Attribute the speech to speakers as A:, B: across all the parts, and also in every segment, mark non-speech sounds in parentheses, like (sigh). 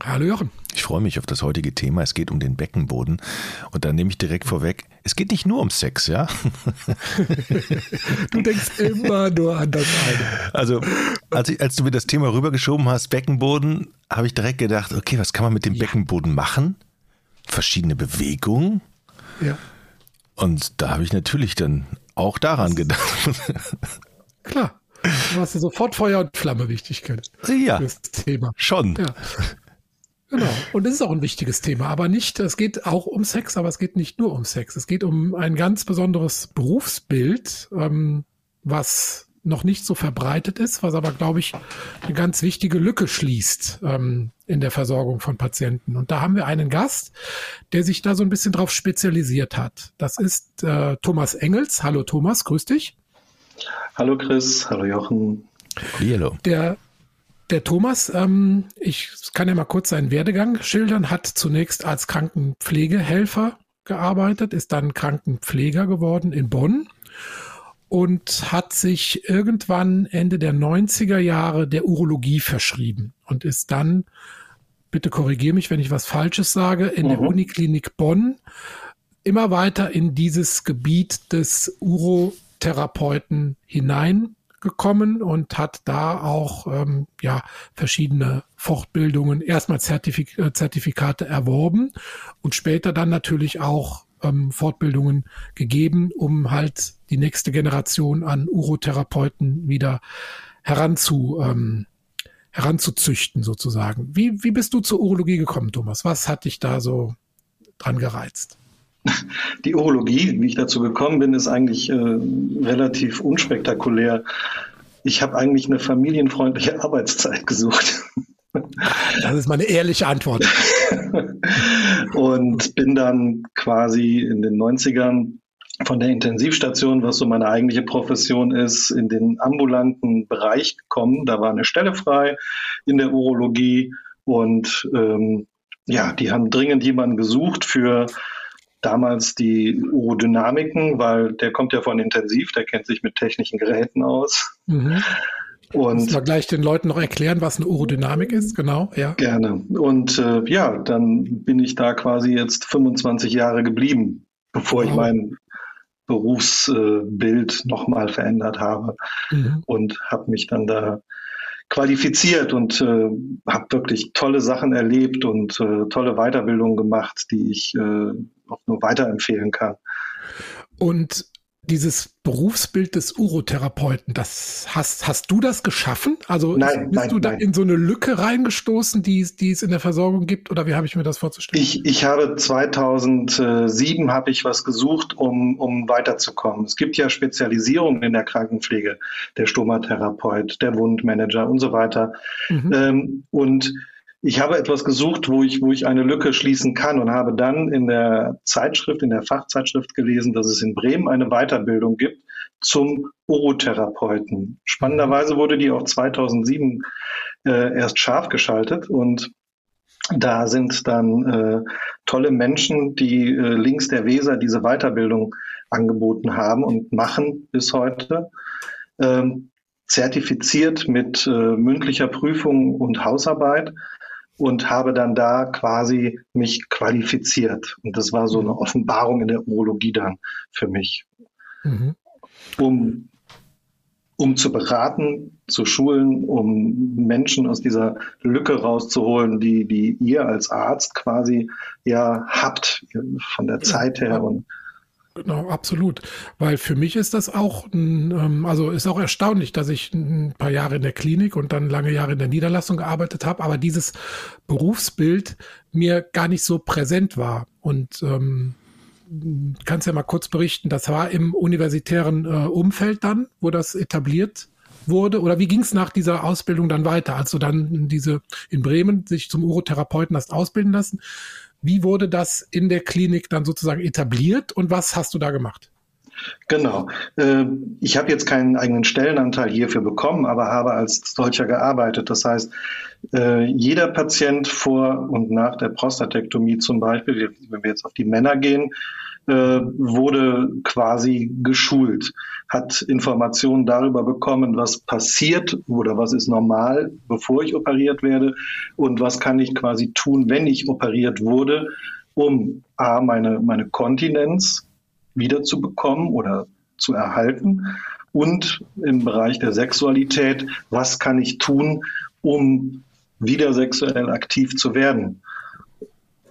A: Hallo Jochen.
B: Ich freue mich auf das heutige Thema. Es geht um den Beckenboden. Und dann nehme ich direkt vorweg, es geht nicht nur um Sex, ja?
A: du denkst immer nur an das eine.
B: Also, als, ich, als du mir das Thema rübergeschoben hast, Beckenboden, habe ich direkt gedacht, okay, was kann man mit dem ja. Beckenboden machen? Verschiedene Bewegungen.
A: Ja.
B: Und da habe ich natürlich dann auch daran gedacht.
A: Klar. Du hast ja sofort Feuer und Flamme Wichtigkeit.
B: Ja. Das Thema. Schon. Ja.
A: Genau. Und das ist auch ein wichtiges Thema, aber nicht, es geht auch um Sex, aber es geht nicht nur um Sex. Es geht um ein ganz besonderes Berufsbild, ähm, was noch nicht so verbreitet ist, was aber, glaube ich, eine ganz wichtige Lücke schließt ähm, in der Versorgung von Patienten. Und da haben wir einen Gast, der sich da so ein bisschen drauf spezialisiert hat. Das ist äh, Thomas Engels. Hallo Thomas, grüß dich.
C: Hallo Chris, hallo Jochen.
B: Hallo.
A: Der der Thomas, ähm, ich kann ja mal kurz seinen Werdegang schildern, hat zunächst als Krankenpflegehelfer gearbeitet, ist dann Krankenpfleger geworden in Bonn und hat sich irgendwann Ende der 90er Jahre der Urologie verschrieben und ist dann, bitte korrigiere mich, wenn ich was Falsches sage, in mhm. der Uniklinik Bonn immer weiter in dieses Gebiet des Urotherapeuten hinein gekommen und hat da auch ähm, ja verschiedene Fortbildungen, erstmal Zertifik äh, Zertifikate erworben und später dann natürlich auch ähm, Fortbildungen gegeben, um halt die nächste Generation an Urotherapeuten wieder heranzu ähm, heranzuzüchten sozusagen. Wie, wie bist du zur Urologie gekommen, Thomas? Was hat dich da so dran gereizt?
C: Die Urologie, wie ich dazu gekommen bin, ist eigentlich äh, relativ unspektakulär. Ich habe eigentlich eine familienfreundliche Arbeitszeit gesucht.
A: Das ist meine ehrliche Antwort. (laughs)
C: und bin dann quasi in den 90ern von der Intensivstation, was so meine eigentliche Profession ist, in den ambulanten Bereich gekommen. Da war eine Stelle frei in der Urologie und ähm, ja, die haben dringend jemanden gesucht für damals die Urodynamiken, weil der kommt ja von Intensiv, der kennt sich mit technischen Geräten aus.
A: Mhm. Und wir gleich den Leuten noch erklären, was eine Urodynamik ist, genau, ja.
C: Gerne. Und äh, ja, dann bin ich da quasi jetzt 25 Jahre geblieben, bevor wow. ich mein Berufsbild äh, nochmal verändert habe mhm. und habe mich dann da qualifiziert und äh, habe wirklich tolle Sachen erlebt und äh, tolle Weiterbildungen gemacht, die ich äh, auch nur weiterempfehlen kann.
A: Und dieses Berufsbild des Urotherapeuten, das hast, hast du das geschaffen? Also
C: nein,
A: bist
C: nein,
A: du da
C: nein.
A: in so eine Lücke reingestoßen, die, die es in der Versorgung gibt? Oder wie habe ich mir das vorzustellen?
C: Ich, ich habe 2007 habe ich was gesucht, um, um weiterzukommen. Es gibt ja Spezialisierungen in der Krankenpflege, der Stomatherapeut, der Wundmanager und so weiter. Mhm. Ähm, und ich habe etwas gesucht, wo ich, wo ich eine Lücke schließen kann und habe dann in der Zeitschrift, in der Fachzeitschrift gelesen, dass es in Bremen eine Weiterbildung gibt zum Urotherapeuten. Spannenderweise wurde die auch 2007 äh, erst scharf geschaltet und da sind dann äh, tolle Menschen, die äh, links der Weser diese Weiterbildung angeboten haben und machen bis heute. Ähm, zertifiziert mit äh, mündlicher Prüfung und Hausarbeit und habe dann da quasi mich qualifiziert. Und das war so eine mhm. Offenbarung in der Urologie dann für mich. Mhm. Um, um zu beraten, zu schulen, um Menschen aus dieser Lücke rauszuholen, die, die ihr als Arzt quasi ja habt von der Zeit her und
A: Genau, absolut. Weil für mich ist das auch, ähm, also ist auch erstaunlich, dass ich ein paar Jahre in der Klinik und dann lange Jahre in der Niederlassung gearbeitet habe, aber dieses Berufsbild mir gar nicht so präsent war. Und ähm, kannst ja mal kurz berichten, das war im universitären äh, Umfeld dann, wo das etabliert wurde? Oder wie ging es nach dieser Ausbildung dann weiter, als du dann diese in Bremen sich zum Urotherapeuten hast ausbilden lassen? Wie wurde das in der Klinik dann sozusagen etabliert und was hast du da gemacht?
C: Genau. Äh, ich habe jetzt keinen eigenen Stellenanteil hierfür bekommen, aber habe als solcher gearbeitet. Das heißt, äh, jeder Patient vor und nach der Prostatektomie zum Beispiel, wenn wir jetzt auf die Männer gehen, wurde quasi geschult, hat Informationen darüber bekommen, was passiert oder was ist normal, bevor ich operiert werde und was kann ich quasi tun, wenn ich operiert wurde, um A, meine, meine Kontinenz wiederzubekommen oder zu erhalten und im Bereich der Sexualität, was kann ich tun, um wieder sexuell aktiv zu werden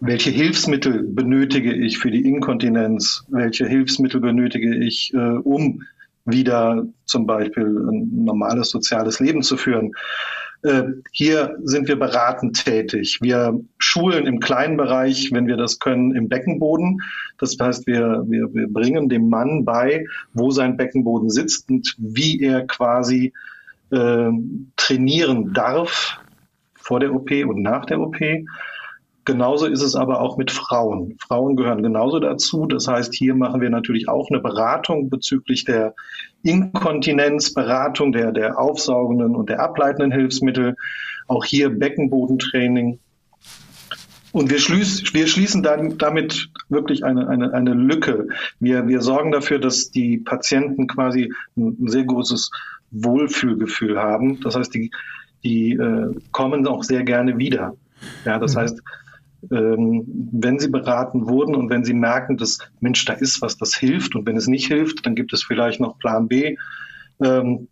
C: welche Hilfsmittel benötige ich für die Inkontinenz? Welche Hilfsmittel benötige ich, äh, um wieder zum Beispiel ein normales soziales Leben zu führen? Äh, hier sind wir beratend tätig. Wir schulen im kleinen Bereich, wenn wir das können, im Beckenboden. Das heißt, wir, wir, wir bringen dem Mann bei, wo sein Beckenboden sitzt und wie er quasi äh, trainieren darf vor der OP und nach der OP. Genauso ist es aber auch mit Frauen. Frauen gehören genauso dazu. Das heißt, hier machen wir natürlich auch eine Beratung bezüglich der Inkontinenzberatung, der, der aufsaugenden und der ableitenden Hilfsmittel. Auch hier Beckenbodentraining. Und wir, schließ, wir schließen dann damit wirklich eine, eine, eine Lücke. Wir, wir sorgen dafür, dass die Patienten quasi ein sehr großes Wohlfühlgefühl haben. Das heißt, die, die äh, kommen auch sehr gerne wieder. Ja, das mhm. heißt, wenn sie beraten wurden und wenn sie merken, dass Mensch, da ist was, das hilft und wenn es nicht hilft, dann gibt es vielleicht noch Plan B, ähm,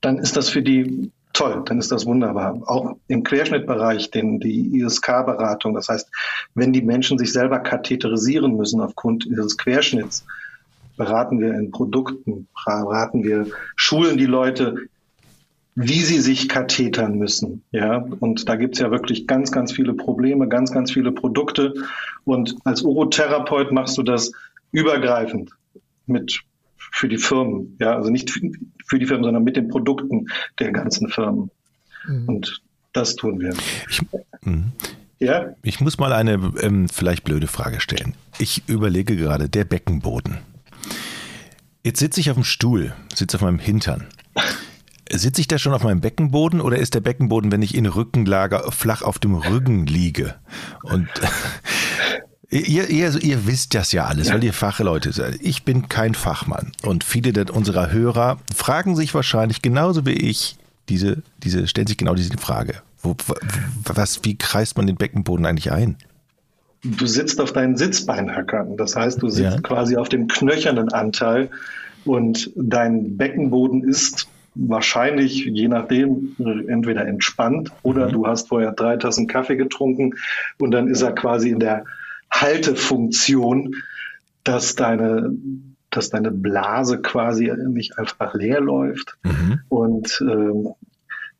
C: dann ist das für die toll, dann ist das wunderbar. Auch im Querschnittbereich, den, die ISK-Beratung, das heißt, wenn die Menschen sich selber katheterisieren müssen aufgrund ihres Querschnitts, beraten wir in Produkten, beraten wir, schulen die Leute wie sie sich kathetern müssen. Ja, und da gibt's ja wirklich ganz, ganz viele Probleme, ganz, ganz viele Produkte. Und als Urotherapeut machst du das übergreifend mit für die Firmen. Ja, also nicht für die Firmen, sondern mit den Produkten der ganzen Firmen. Mhm. Und das tun wir.
B: Ich, mhm. ja? ich muss mal eine ähm, vielleicht blöde Frage stellen. Ich überlege gerade, der Beckenboden. Jetzt sitze ich auf dem Stuhl, sitze auf meinem Hintern. Sitze ich da schon auf meinem Beckenboden oder ist der Beckenboden, wenn ich in Rückenlager flach auf dem Rücken liege? Und (laughs) Ihr, ihr, ihr wisst das ja alles, weil ihr Fachleute seid. Ich bin kein Fachmann. Und viele unserer Hörer fragen sich wahrscheinlich genauso wie ich, diese, diese, stellen sich genau diese Frage. Wo, was, wie kreist man den Beckenboden eigentlich ein?
C: Du sitzt auf deinen Sitzbeinhackern. Das heißt, du sitzt ja. quasi auf dem knöchernen Anteil und dein Beckenboden ist wahrscheinlich, je nachdem, entweder entspannt oder mhm. du hast vorher drei Tassen Kaffee getrunken und dann ist er quasi in der Haltefunktion, dass deine, dass deine Blase quasi nicht einfach leer läuft. Mhm. Und äh,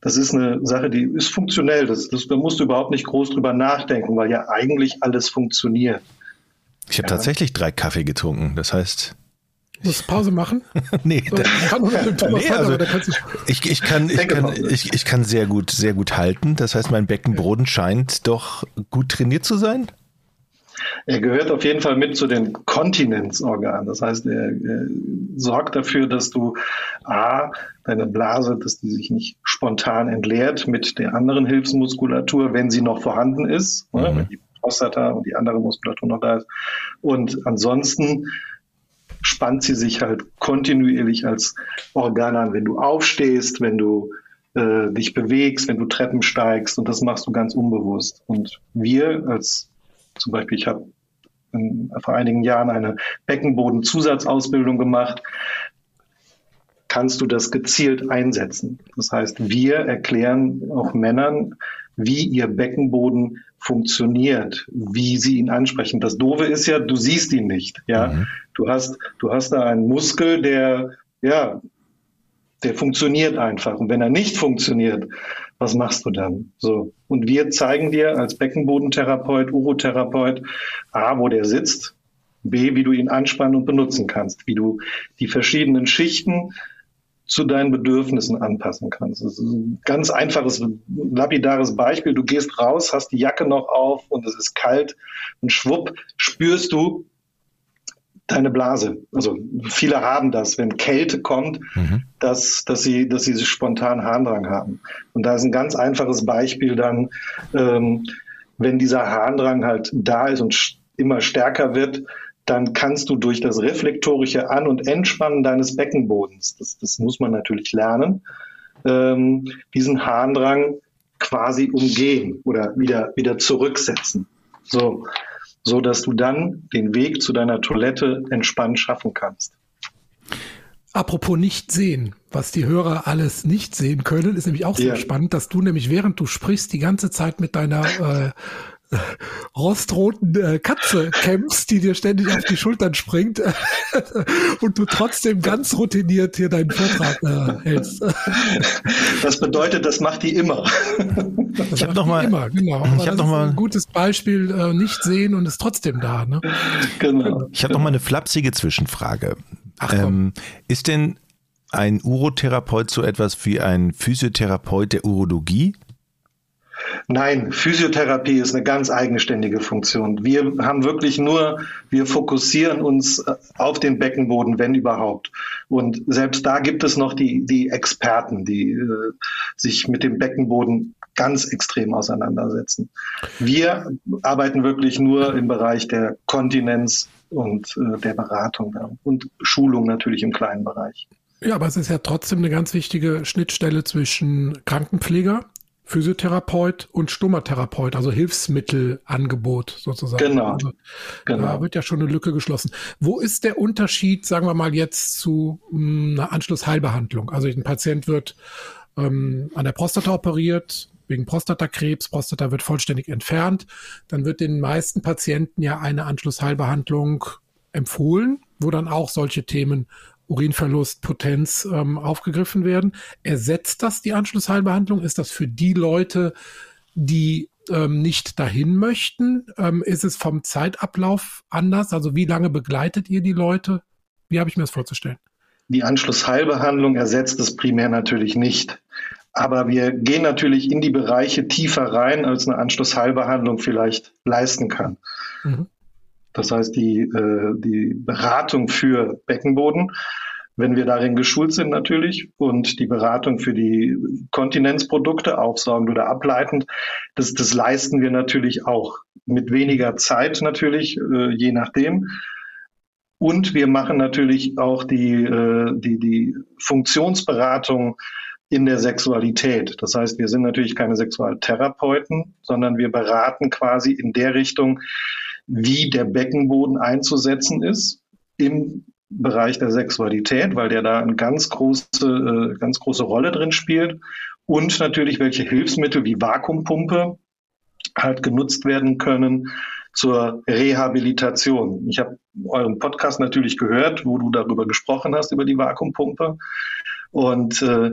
C: das ist eine Sache, die ist funktionell. Das, das, da musst du überhaupt nicht groß drüber nachdenken, weil ja eigentlich alles funktioniert.
B: Ich habe ja. tatsächlich drei Kaffee getrunken. Das heißt,
A: muss Pause machen? (laughs)
B: nee, so, kann nee also, ich, ich, kann, ich, kann, ich, ich kann sehr gut, sehr gut halten. Das heißt, mein Beckenboden scheint doch gut trainiert zu sein.
C: Er gehört auf jeden Fall mit zu den Kontinenzorganen. Das heißt, er, er, sorgt dafür, dass du A, deine Blase, dass die sich nicht spontan entleert mit der anderen Hilfsmuskulatur, wenn sie noch vorhanden ist, mhm. wenn die Prostata und die andere Muskulatur noch da ist. Und ansonsten spannt sie sich halt kontinuierlich als Organ an, wenn du aufstehst, wenn du äh, dich bewegst, wenn du Treppen steigst und das machst du ganz unbewusst. Und wir als zum Beispiel, ich habe vor einigen Jahren eine Beckenboden-Zusatzausbildung gemacht, kannst du das gezielt einsetzen. Das heißt, wir erklären auch Männern, wie ihr Beckenboden funktioniert, wie sie ihn ansprechen. Das Doofe ist ja, du siehst ihn nicht. Ja, mhm. du hast, du hast da einen Muskel, der, ja, der funktioniert einfach. Und wenn er nicht funktioniert, was machst du dann? So. Und wir zeigen dir als Beckenbodentherapeut, Urotherapeut, A, wo der sitzt, B, wie du ihn anspannen und benutzen kannst, wie du die verschiedenen Schichten zu deinen Bedürfnissen anpassen kannst. Das ist ein ganz einfaches, lapidares Beispiel. Du gehst raus, hast die Jacke noch auf und es ist kalt und schwupp spürst du, deine Blase. Also viele haben das, wenn Kälte kommt, mhm. dass, dass, sie, dass sie spontan Harndrang haben. Und da ist ein ganz einfaches Beispiel dann, ähm, wenn dieser Harndrang halt da ist und immer stärker wird, dann kannst du durch das reflektorische An- und Entspannen deines Beckenbodens, das, das muss man natürlich lernen, ähm, diesen Harndrang quasi umgehen oder wieder, wieder zurücksetzen. So, so dass du dann den Weg zu deiner Toilette entspannt schaffen kannst.
A: Apropos nicht sehen, was die Hörer alles nicht sehen können, ist nämlich auch sehr ja. spannend, dass du nämlich während du sprichst die ganze Zeit mit deiner äh, (laughs) rostroten äh, Katze kämpfst, die dir ständig auf die Schultern springt (laughs) und du trotzdem ganz routiniert hier deinen Vortrag äh, hältst. (laughs)
C: Das bedeutet, das macht die immer.
A: Das ich habe noch mal, immer, genau. ich habe noch mal ein gutes Beispiel, äh, nicht sehen und ist trotzdem da. Ne?
B: Genau. Ich habe noch mal eine flapsige Zwischenfrage. Ach, ähm, ist denn ein Urotherapeut so etwas wie ein Physiotherapeut der Urologie?
C: Nein, Physiotherapie ist eine ganz eigenständige Funktion. Wir haben wirklich nur, wir fokussieren uns äh, auf den Beckenboden, wenn überhaupt. Und selbst da gibt es noch die, die Experten, die äh, sich mit dem Beckenboden ganz extrem auseinandersetzen. Wir arbeiten wirklich nur im Bereich der Kontinenz und äh, der Beratung und Schulung natürlich im kleinen Bereich.
A: Ja, aber es ist ja trotzdem eine ganz wichtige Schnittstelle zwischen Krankenpfleger, Physiotherapeut und Stomatherapeut, also Hilfsmittelangebot sozusagen.
C: Genau.
A: Also, genau. Da wird ja schon eine Lücke geschlossen. Wo ist der Unterschied, sagen wir mal jetzt zu mh, hm, einer Anschlussheilbehandlung? Also ein Patient wird ähm, an der Prostata operiert, wegen Prostatakrebs, Prostata wird vollständig entfernt, dann wird den meisten Patienten ja eine Anschlussheilbehandlung empfohlen, wo dann auch solche Themen Urinverlust, Potenz ähm, aufgegriffen werden. Ersetzt das die Anschlussheilbehandlung? Ist das für die Leute, die ähm, nicht dahin möchten? Ähm, ist es vom Zeitablauf anders? Also wie lange begleitet ihr die Leute? Wie habe ich mir das vorzustellen?
C: Die Anschlussheilbehandlung ersetzt es primär natürlich nicht. Aber wir gehen natürlich in die Bereiche tiefer rein, als eine Anschlussheilbehandlung vielleicht leisten kann. Mhm. Das heißt, die, äh, die Beratung für Beckenboden, wenn wir darin geschult sind natürlich, und die Beratung für die Kontinenzprodukte, aufsaugend oder ableitend, das, das leisten wir natürlich auch. Mit weniger Zeit natürlich, äh, je nachdem. Und wir machen natürlich auch die, äh, die, die Funktionsberatung in der Sexualität. Das heißt, wir sind natürlich keine Sexualtherapeuten, sondern wir beraten quasi in der Richtung, wie der Beckenboden einzusetzen ist im Bereich der Sexualität, weil der da eine ganz große, äh, ganz große Rolle drin spielt. Und natürlich, welche Hilfsmittel wie Vakuumpumpe halt genutzt werden können zur Rehabilitation. Ich habe euren Podcast natürlich gehört, wo du darüber gesprochen hast, über die Vakuumpumpe. Und äh,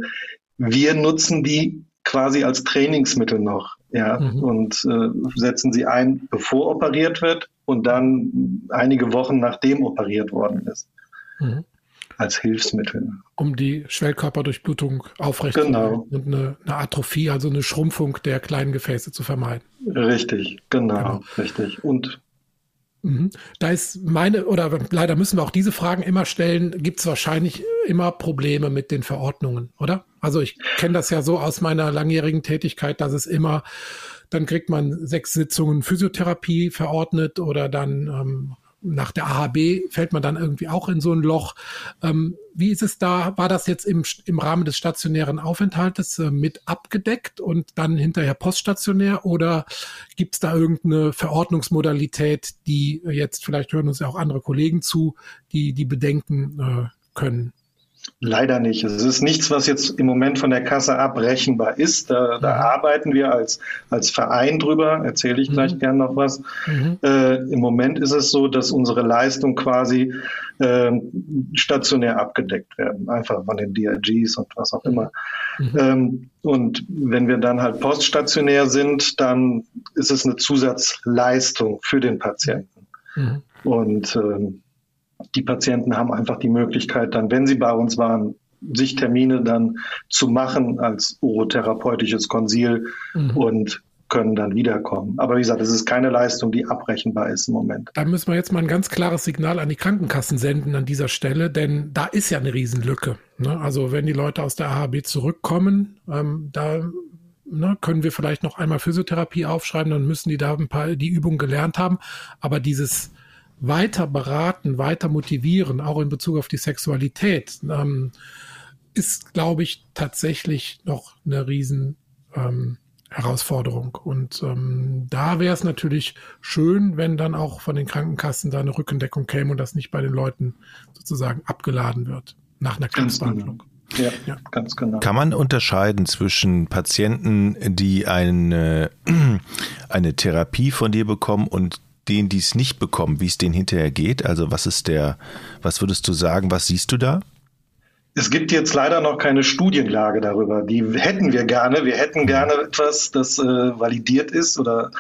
C: wir nutzen die quasi als Trainingsmittel noch ja, mhm. und äh, setzen sie ein, bevor operiert wird und dann einige Wochen nachdem operiert worden ist. Mhm. Als Hilfsmittel.
A: Um die Schwellkörperdurchblutung aufrecht
C: genau.
A: und eine, eine, Atrophie, also eine Schrumpfung der kleinen Gefäße zu vermeiden.
C: Richtig, genau, genau. richtig. Und
A: Mhm. Da ist meine, oder leider müssen wir auch diese Fragen immer stellen, gibt es wahrscheinlich immer Probleme mit den Verordnungen, oder? Also ich kenne das ja so aus meiner langjährigen Tätigkeit, dass es immer, dann kriegt man sechs Sitzungen Physiotherapie verordnet oder dann ähm, nach der AHB fällt man dann irgendwie auch in so ein Loch. Ähm, wie ist es da? War das jetzt im, im Rahmen des stationären Aufenthaltes äh, mit abgedeckt und dann hinterher poststationär oder gibt es da irgendeine Verordnungsmodalität, die jetzt, vielleicht hören uns ja auch andere Kollegen zu, die die bedenken äh, können?
C: Leider nicht. Es ist nichts, was jetzt im Moment von der Kasse abrechenbar ist. Da, da mhm. arbeiten wir als, als Verein drüber, erzähle ich gleich mhm. gern noch was. Mhm. Äh, Im Moment ist es so, dass unsere Leistungen quasi äh, stationär abgedeckt werden, einfach von den DRGs und was auch immer. Mhm. Ähm, und wenn wir dann halt poststationär sind, dann ist es eine Zusatzleistung für den Patienten. Mhm. Und ähm, die Patienten haben einfach die Möglichkeit, dann, wenn sie bei uns waren, sich Termine dann zu machen als urotherapeutisches Konsil mhm. und können dann wiederkommen. Aber wie gesagt, es ist keine Leistung, die abrechenbar ist im Moment.
A: Da müssen wir jetzt mal ein ganz klares Signal an die Krankenkassen senden an dieser Stelle, denn da ist ja eine Riesenlücke. Ne? Also wenn die Leute aus der AHB zurückkommen, ähm, da ne, können wir vielleicht noch einmal Physiotherapie aufschreiben, dann müssen die da ein paar die Übungen gelernt haben. Aber dieses weiter beraten, weiter motivieren, auch in Bezug auf die Sexualität, ähm, ist, glaube ich, tatsächlich noch eine riesen ähm, Herausforderung. Und ähm, da wäre es natürlich schön, wenn dann auch von den Krankenkassen da eine Rückendeckung käme und das nicht bei den Leuten sozusagen abgeladen wird nach einer Krebsbehandlung.
B: Ja, ja, ganz genau. Kann man unterscheiden zwischen Patienten, die eine, (clears throat) eine Therapie von dir bekommen und denen, die es nicht bekommen, wie es denen hinterher geht? Also was ist der, was würdest du sagen, was siehst du da?
C: Es gibt jetzt leider noch keine Studienlage darüber. Die hätten wir gerne. Wir hätten gerne etwas, das äh, validiert ist, oder,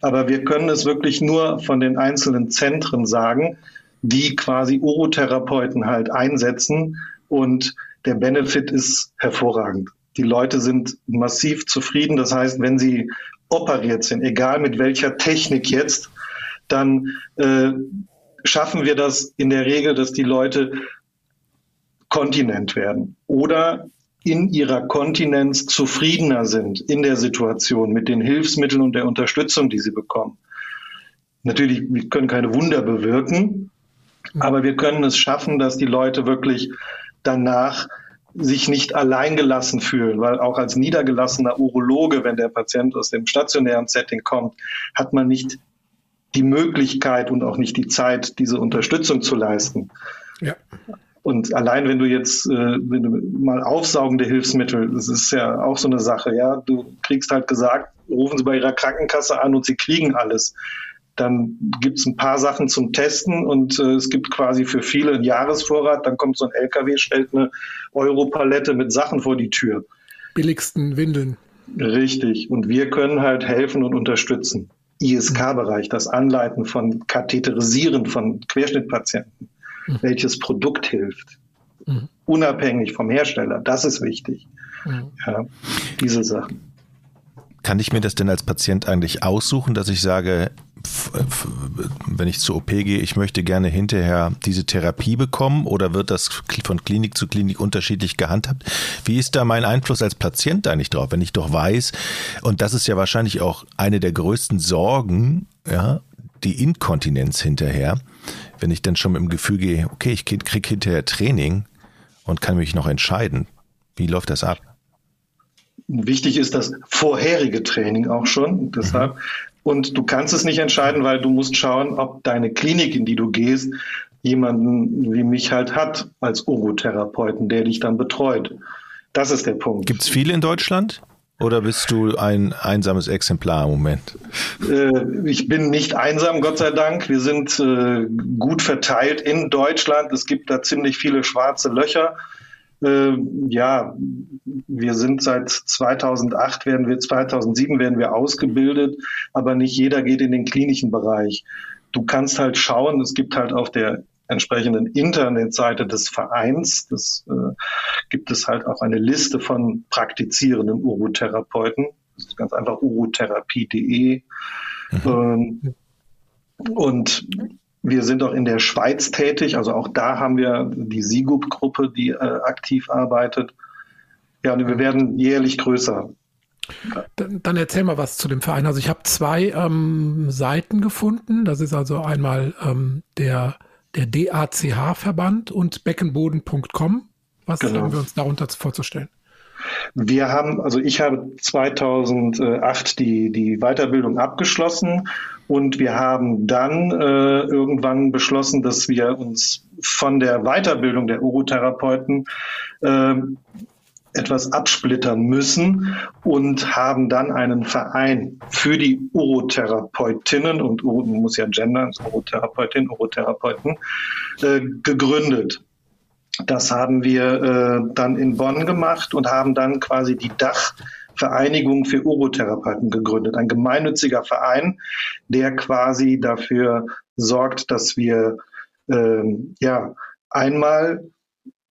C: aber wir können es wirklich nur von den einzelnen Zentren sagen, die quasi Urotherapeuten halt einsetzen und der Benefit ist hervorragend. Die Leute sind massiv zufrieden. Das heißt, wenn sie operiert sind, egal mit welcher Technik jetzt, dann äh, schaffen wir das in der Regel, dass die Leute kontinent werden oder in ihrer Kontinenz zufriedener sind in der Situation mit den Hilfsmitteln und der Unterstützung, die sie bekommen. Natürlich, wir können keine Wunder bewirken, aber wir können es schaffen, dass die Leute wirklich danach sich nicht alleingelassen fühlen, weil auch als niedergelassener Urologe, wenn der Patient aus dem stationären Setting kommt, hat man nicht die Möglichkeit und auch nicht die Zeit, diese Unterstützung zu leisten. Ja. Und allein wenn du jetzt, äh, wenn du mal aufsaugende Hilfsmittel, das ist ja auch so eine Sache, ja, du kriegst halt gesagt, rufen Sie bei Ihrer Krankenkasse an und Sie kriegen alles. Dann gibt es ein paar Sachen zum Testen und äh, es gibt quasi für viele einen Jahresvorrat. Dann kommt so ein LKW, stellt eine Europalette mit Sachen vor die Tür.
A: Billigsten Windeln.
C: Richtig. Und wir können halt helfen und unterstützen. ISK-Bereich, das Anleiten von Katheterisieren von Querschnittpatienten. Mhm. Welches Produkt hilft. Mhm. Unabhängig vom Hersteller. Das ist wichtig. Mhm. Ja, diese Sachen.
B: Kann ich mir das denn als Patient eigentlich aussuchen, dass ich sage, wenn ich zur OP gehe, ich möchte gerne hinterher diese Therapie bekommen oder wird das von Klinik zu Klinik unterschiedlich gehandhabt? Wie ist da mein Einfluss als Patient eigentlich drauf, wenn ich doch weiß, und das ist ja wahrscheinlich auch eine der größten Sorgen, ja, die Inkontinenz hinterher, wenn ich dann schon mit dem Gefühl gehe, okay, ich kriege hinterher Training und kann mich noch entscheiden. Wie läuft das ab?
C: Wichtig ist das vorherige Training auch schon. Deshalb. Und du kannst es nicht entscheiden, weil du musst schauen, ob deine Klinik, in die du gehst, jemanden wie mich halt hat als Urotherapeuten, der dich dann betreut. Das ist der Punkt.
B: Gibt es viele in Deutschland? Oder bist du ein einsames Exemplar im Moment?
C: Äh, ich bin nicht einsam, Gott sei Dank. Wir sind äh, gut verteilt in Deutschland. Es gibt da ziemlich viele schwarze Löcher. Äh, ja, wir sind seit 2008 werden wir, 2007 werden wir ausgebildet, aber nicht jeder geht in den klinischen Bereich. Du kannst halt schauen, es gibt halt auf der entsprechenden Internetseite des Vereins, das äh, gibt es halt auch eine Liste von praktizierenden Urotherapeuten. Das ist ganz einfach urotherapie.de. Mhm. Ähm, und wir sind auch in der Schweiz tätig, also auch da haben wir die SIGUP-Gruppe, die äh, aktiv arbeitet. Ja, und wir werden jährlich größer.
A: Dann, dann, erzähl mal was zu dem Verein. Also ich habe zwei ähm, Seiten gefunden. Das ist also einmal ähm, der, der DACH-Verband und beckenboden.com. Was genau. haben wir uns darunter vorzustellen?
C: Wir haben, also ich habe 2008 die, die Weiterbildung abgeschlossen und wir haben dann äh, irgendwann beschlossen, dass wir uns von der Weiterbildung der Urotherapeuten äh, etwas absplittern müssen und haben dann einen Verein für die Urotherapeutinnen und man muss ja gendern, Urotherapeutin, Urotherapeuten, äh, gegründet. Das haben wir äh, dann in Bonn gemacht und haben dann quasi die Dachvereinigung für Urotherapeuten gegründet. Ein gemeinnütziger Verein, der quasi dafür sorgt, dass wir äh, ja einmal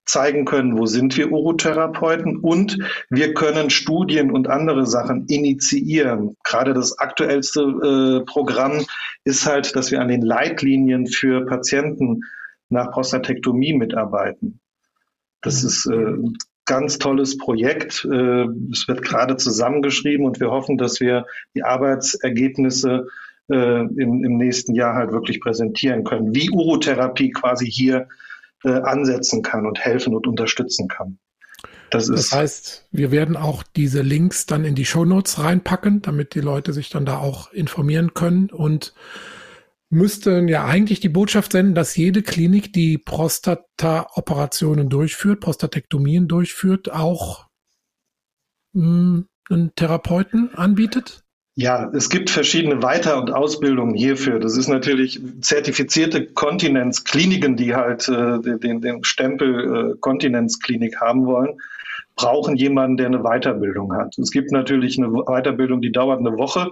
C: zeigen können, wo sind wir Urotherapeuten und wir können Studien und andere Sachen initiieren. Gerade das aktuellste äh, Programm ist halt, dass wir an den Leitlinien für Patienten nach Prostatektomie mitarbeiten. Das ist äh, ganz tolles Projekt. Äh, es wird gerade zusammengeschrieben und wir hoffen, dass wir die Arbeitsergebnisse äh, im, im nächsten Jahr halt wirklich präsentieren können, wie Urotherapie quasi hier äh, ansetzen kann und helfen und unterstützen kann.
A: Das, das heißt, wir werden auch diese Links dann in die Shownotes reinpacken, damit die Leute sich dann da auch informieren können und müssten ja eigentlich die Botschaft senden, dass jede Klinik, die Prostata-Operationen durchführt, Prostatektomien durchführt, auch mh, hm, einen Therapeuten anbietet?
C: Ja, es gibt verschiedene Weiter- und Ausbildungen hierfür. Das ist natürlich zertifizierte Kontinenzkliniken, die halt äh, den, den Stempel äh, Kontinenzklinik haben wollen, brauchen jemanden, der eine Weiterbildung hat. Es gibt natürlich eine Weiterbildung, die dauert eine Woche.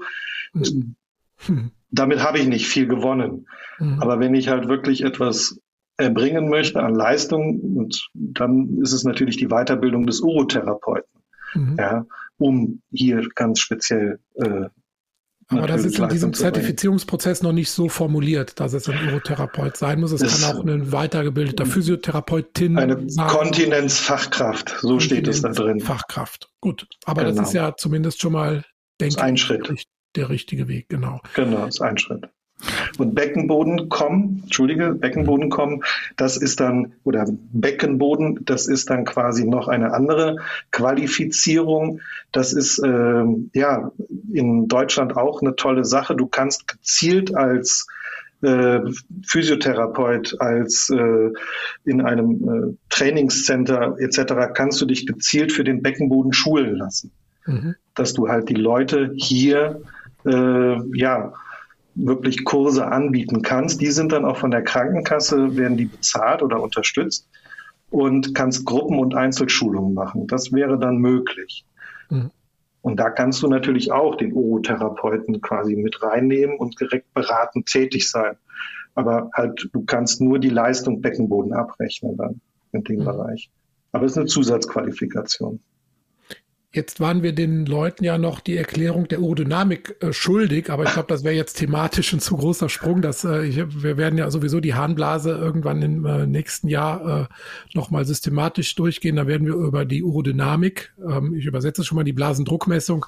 C: Hm. Damit habe ich nicht viel gewonnen. Mhm. Aber wenn ich halt wirklich etwas erbringen möchte an Leistung, dann ist es natürlich die Weiterbildung des Urotherapeuten. Mhm. Ja, um hier ganz speziell
A: äh, aber das ist in diesem Zertifizierungsprozess noch nicht so formuliert, dass es ein Urotherapeut sein muss. Es, es kann auch ein weitergebildeter Physiotherapeutin
C: eine sein. Kontinenzfachkraft, so Kontinenz steht es da drin.
A: Fachkraft, gut. Aber genau. das ist ja zumindest schon mal,
C: denke ein Schritt.
A: Der richtige Weg, genau.
C: Genau, ist ein Schritt. Und Beckenboden kommen, Entschuldige, Beckenboden kommen, das ist dann, oder Beckenboden, das ist dann quasi noch eine andere Qualifizierung. Das ist äh, ja in Deutschland auch eine tolle Sache. Du kannst gezielt als äh, Physiotherapeut, als äh, in einem äh, Trainingscenter etc. kannst du dich gezielt für den Beckenboden schulen lassen. Mhm. Dass du halt die Leute hier äh, ja wirklich Kurse anbieten kannst. Die sind dann auch von der Krankenkasse, werden die bezahlt oder unterstützt und kannst Gruppen- und Einzelschulungen machen. Das wäre dann möglich. Mhm. Und da kannst du natürlich auch den Orotherapeuten quasi mit reinnehmen und direkt beratend tätig sein. Aber halt, du kannst nur die Leistung Beckenboden abrechnen dann in dem mhm. Bereich. Aber es ist eine Zusatzqualifikation.
A: Jetzt waren wir den Leuten ja noch die Erklärung der Aerodynamik äh, schuldig, aber ich glaube, das wäre jetzt thematisch ein zu großer Sprung. Dass, äh, ich, wir werden ja sowieso die Harnblase irgendwann im äh, nächsten Jahr äh, nochmal systematisch durchgehen. Da werden wir über die Aerodynamik, ähm, ich übersetze schon mal die Blasendruckmessung,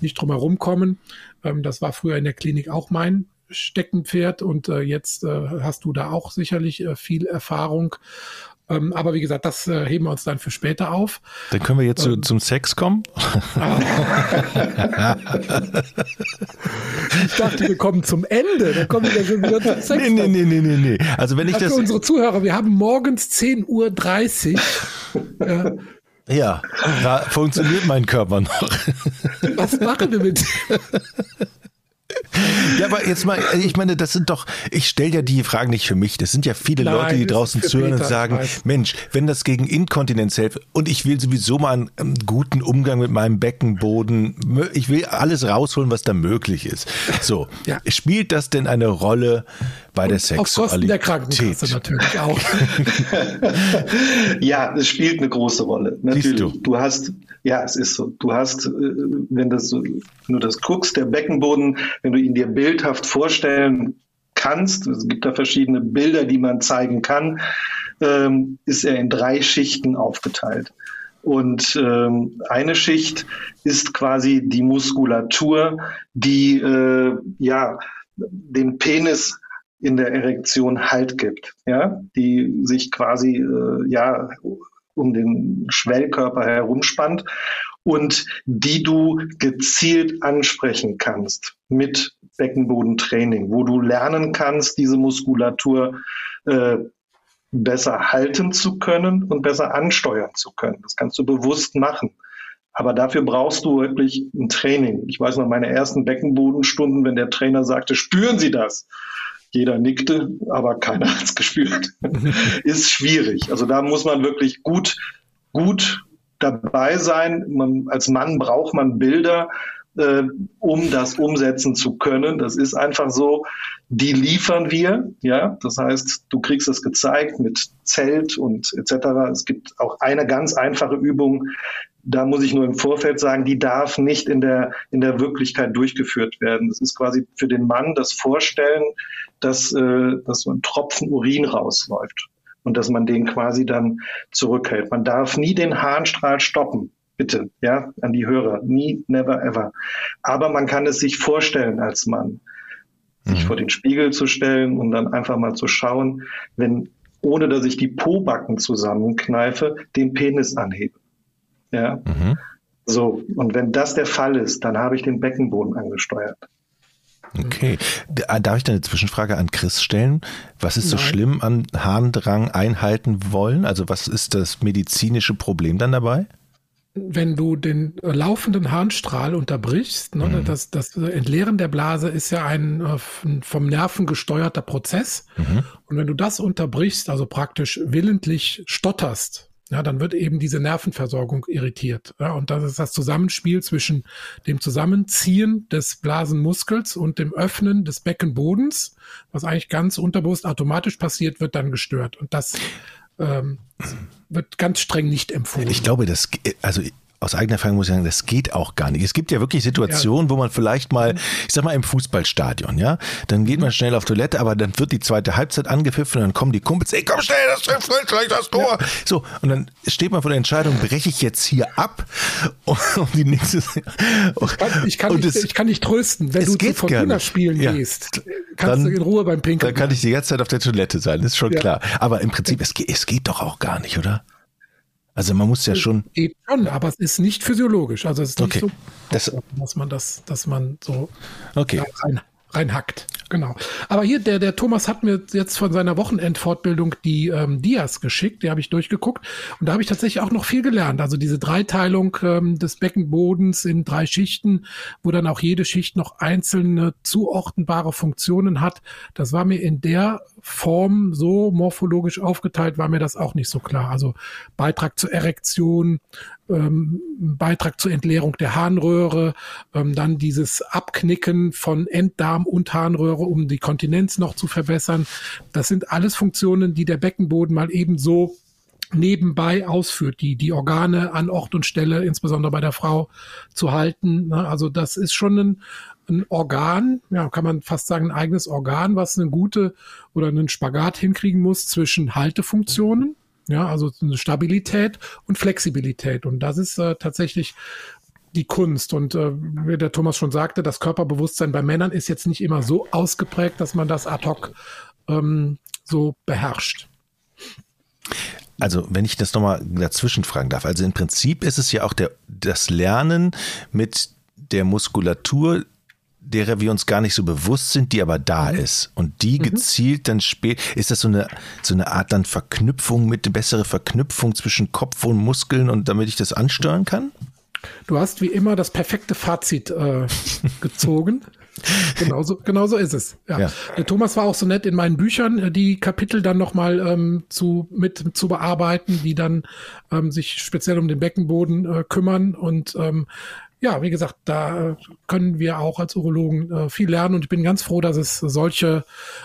A: nicht drum herum kommen. Ähm, das war früher in der Klinik auch mein Steckenpferd und äh, jetzt äh, hast du da auch sicherlich äh, viel Erfahrung. Ähm, aber wie gesagt, das äh, heben wir uns dann für später auf.
B: Dann können wir jetzt ähm, zu, zum Sex kommen. (laughs)
A: ich dachte, wir kommen zum Ende. Dann kommen wir schon wieder zum Sex.
B: Nee, nee, nee, nee, nee, nee. Also wenn ich das.
A: Für unsere Zuhörer, wir haben morgens 10.30 Uhr.
B: ja. Ja, da funktioniert mein Körper noch.
A: Was machen wir mit? (laughs)
B: Ja, aber jetzt mal, ich meine, das sind doch, ich stelle ja die Fragen nicht für mich. Das sind ja viele Nein, Leute, die draußen zuhören und sagen, Mensch, wenn das gegen Inkontinenz hilft und ich will sowieso mal einen, einen, guten Umgang mit meinem Beckenboden, ich will alles rausholen, was da möglich ist. So, ja. spielt das denn eine Rolle bei und der Sexualität? Auf Kosten der Krankenkasse natürlich auch. (laughs)
C: ja, es spielt eine große Rolle. Natürlich. Du? du hast, ja, es ist so. Du hast, äh, wenn das wenn du das guckst, der Beckenboden, wenn du ihn dir bildhaft vorstellen kannst, es gibt da verschiedene Bilder, die man zeigen kann, ähm, ist er in drei Schichten aufgeteilt. Und ähm, eine Schicht ist quasi die Muskulatur, die äh, ja den Penis in der Erektion Halt gibt, ja, die sich quasi äh, ja um den Schwellkörper herumspannt und die du gezielt ansprechen kannst mit Beckenbodentraining, wo du lernen kannst, diese Muskulatur äh, besser halten zu können und besser ansteuern zu können. Das kannst du bewusst machen. Aber dafür brauchst du wirklich ein Training. Ich weiß noch meine ersten Beckenbodenstunden, wenn der Trainer sagte, spüren Sie das? Jeder nickte, aber keiner (laughs) hat es gespürt. (laughs) Ist schwierig. Also da muss man wirklich gut, gut dabei sein. Man, als Mann braucht man Bilder äh, um das umsetzen zu können. Das ist einfach so. Die liefern wir, ja. Das heißt, du kriegst es gezeigt mit Zelt und etc. Es gibt auch eine ganz einfache Übung, da muss ich nur im Vorfeld sagen, die darf nicht in der, in der Wirklichkeit durchgeführt werden. Das ist quasi für den Mann das Vorstellen, dass, äh, dass so ein Tropfen Urin rausläuft und dass man den quasi dann zurückhält. Man darf nie den Harnstrahl stoppen. Bitte, ja, an die Hörer. Nie, never, ever. Aber man kann es sich vorstellen als Mann, sich mhm. vor den Spiegel zu stellen und dann einfach mal zu schauen, wenn, ohne dass ich die Pobacken zusammenkneife, den Penis anhebe. Ja. Mhm. So, und wenn das der Fall ist, dann habe ich den Beckenboden angesteuert.
B: Okay. Äh, darf ich da eine Zwischenfrage an Chris stellen? Was ist Nein. so schlimm an Harndrang einhalten wollen? Also was ist das medizinische Problem dann dabei?
A: Wenn du den äh, laufenden Harnstrahl unterbrichst, ne, mhm. das, das Entleeren der Blase ist ja ein äh, vom Nerven gesteuerter Prozess. Mhm. Und wenn du das unterbrichst, also praktisch willentlich stotterst, ja, dann wird eben diese Nervenversorgung irritiert. Ja, und das ist das Zusammenspiel zwischen dem Zusammenziehen des Blasenmuskels und dem Öffnen des Beckenbodens, was eigentlich ganz unterbewusst automatisch passiert, wird dann gestört. Und das ähm, wird ganz streng nicht empfohlen.
B: Ich glaube, das, also aus eigener Erfahrung muss ich sagen, das geht auch gar nicht. Es gibt ja wirklich Situationen, ja. wo man vielleicht mal, ich sag mal im Fußballstadion, ja, dann geht man schnell auf Toilette, aber dann wird die zweite Halbzeit angepfiffen und dann kommen die Kumpels, ey, komm schnell, das trifft gleich das Tor. Ja. So, und dann steht man vor der Entscheidung, breche ich jetzt hier ab (laughs) um die nächste.
A: Ich kann, ich kann, nicht, es, ich kann dich trösten, wenn du zu Fortuna spielen ja. gehst, kannst dann, du in Ruhe beim Pinkeln.
B: Dann kann ich die ganze Zeit auf der Toilette sein, ist schon klar. Aber im Prinzip, es es geht doch auch gar nicht, oder? Also man muss ja schon.
A: Geht schon, aber es ist nicht physiologisch. Also es ist nicht okay. so, das, dass man das, dass man so
B: okay.
A: rein, reinhackt. Genau. Aber hier, der, der Thomas hat mir jetzt von seiner Wochenendfortbildung die ähm, Dias geschickt, die habe ich durchgeguckt. Und da habe ich tatsächlich auch noch viel gelernt. Also diese Dreiteilung ähm, des Beckenbodens in drei Schichten, wo dann auch jede Schicht noch einzelne zuordnenbare Funktionen hat. Das war mir in der Form so morphologisch aufgeteilt, war mir das auch nicht so klar. Also Beitrag zur Erektion, ähm, Beitrag zur Entleerung der Harnröhre, ähm, dann dieses Abknicken von Enddarm und Harnröhre, um die Kontinenz noch zu verbessern. Das sind alles Funktionen, die der Beckenboden mal ebenso nebenbei ausführt, die, die Organe an Ort und Stelle, insbesondere bei der Frau, zu halten. Also das ist schon ein, ein Organ, ja, kann man fast sagen, ein eigenes Organ, was eine gute oder einen Spagat hinkriegen muss zwischen Haltefunktionen, ja, also Stabilität und Flexibilität. Und das ist äh, tatsächlich die Kunst. Und äh, wie der Thomas schon sagte, das Körperbewusstsein bei Männern ist jetzt nicht immer so ausgeprägt, dass man das ad hoc ähm, so beherrscht.
B: Also, wenn ich das nochmal dazwischen fragen darf. Also im Prinzip ist es ja auch der, das Lernen mit der Muskulatur derer wir uns gar nicht so bewusst sind, die aber da mhm. ist. Und die mhm. gezielt dann spät, ist das so eine, so eine Art dann Verknüpfung mit, bessere Verknüpfung zwischen Kopf und Muskeln und damit ich das ansteuern kann?
A: Du hast wie immer das perfekte Fazit äh, (laughs) gezogen. genauso, genauso ist es. Ja. ja. Der Thomas war auch so nett in meinen Büchern, äh, die Kapitel dann nochmal ähm, zu, mit zu bearbeiten, die dann ähm, sich speziell um den Beckenboden äh, kümmern und ähm, ja, wie gesagt, da können wir auch als Urologen äh, viel lernen und ich bin ganz froh, dass es solche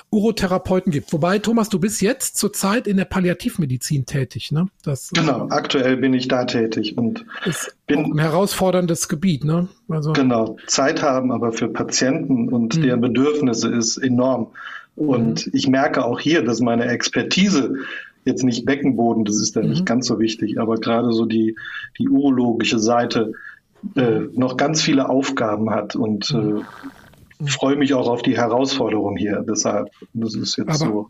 A: Urotherapeuten gibt. Wobei, Thomas, du bist jetzt zurzeit in der Palliativmedizin tätig, ne?
C: Das, genau, aktuell bin ich da tätig und
A: ist bin ein herausforderndes Gebiet, ne?
C: Also, genau, Zeit haben aber für Patienten und mhm. deren Bedürfnisse ist enorm. Und mhm. ich merke auch hier, dass meine Expertise jetzt nicht Beckenboden, das ist da mhm. nicht ganz so wichtig, aber gerade so die, die urologische Seite, äh, noch ganz viele Aufgaben hat und äh, mhm. freue mich auch auf die Herausforderung hier. Deshalb, das ist jetzt Aber so.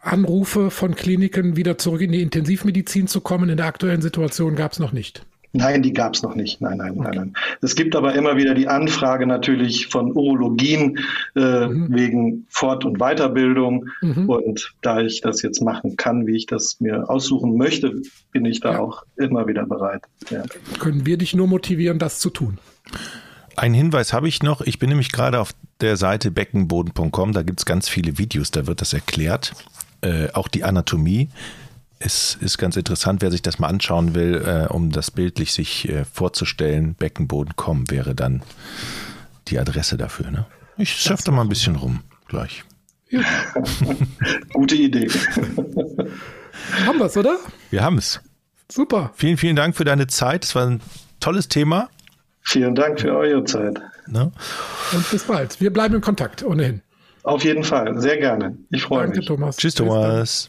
A: Anrufe von Kliniken wieder zurück in die Intensivmedizin zu kommen in der aktuellen Situation gab es noch nicht.
C: Nein, die gab es noch nicht. Nein, nein, okay. nein, nein. Es gibt aber immer wieder die Anfrage natürlich von Urologien äh, mhm. wegen Fort- und Weiterbildung. Mhm. Und da ich das jetzt machen kann, wie ich das mir aussuchen möchte, bin ich da ja. auch immer wieder bereit.
A: Ja. Können wir dich nur motivieren, das zu tun?
B: Einen Hinweis habe ich noch. Ich bin nämlich gerade auf der Seite beckenboden.com. Da gibt es ganz viele Videos, da wird das erklärt. Äh, auch die Anatomie Es ist ganz interessant, wer sich das mal anschauen will, äh, um das bildlich sich äh, vorzustellen. Beckenboden.com wäre dann die Adresse dafür. Ne? Ich surfe da mal ein bisschen rum gleich. Ja. (laughs)
C: Gute Idee.
A: haben wir es, oder?
B: Wir haben es.
A: Super.
B: Vielen, vielen Dank für deine Zeit. Es war ein tolles Thema.
C: Vielen Dank für eure Zeit.
A: Ne? Und bis bald. Wir bleiben in Kontakt, ohnehin.
C: Auf jeden Fall, sehr gerne. Ich freue Danke, mich.
B: Thomas. Tschüss, Thomas.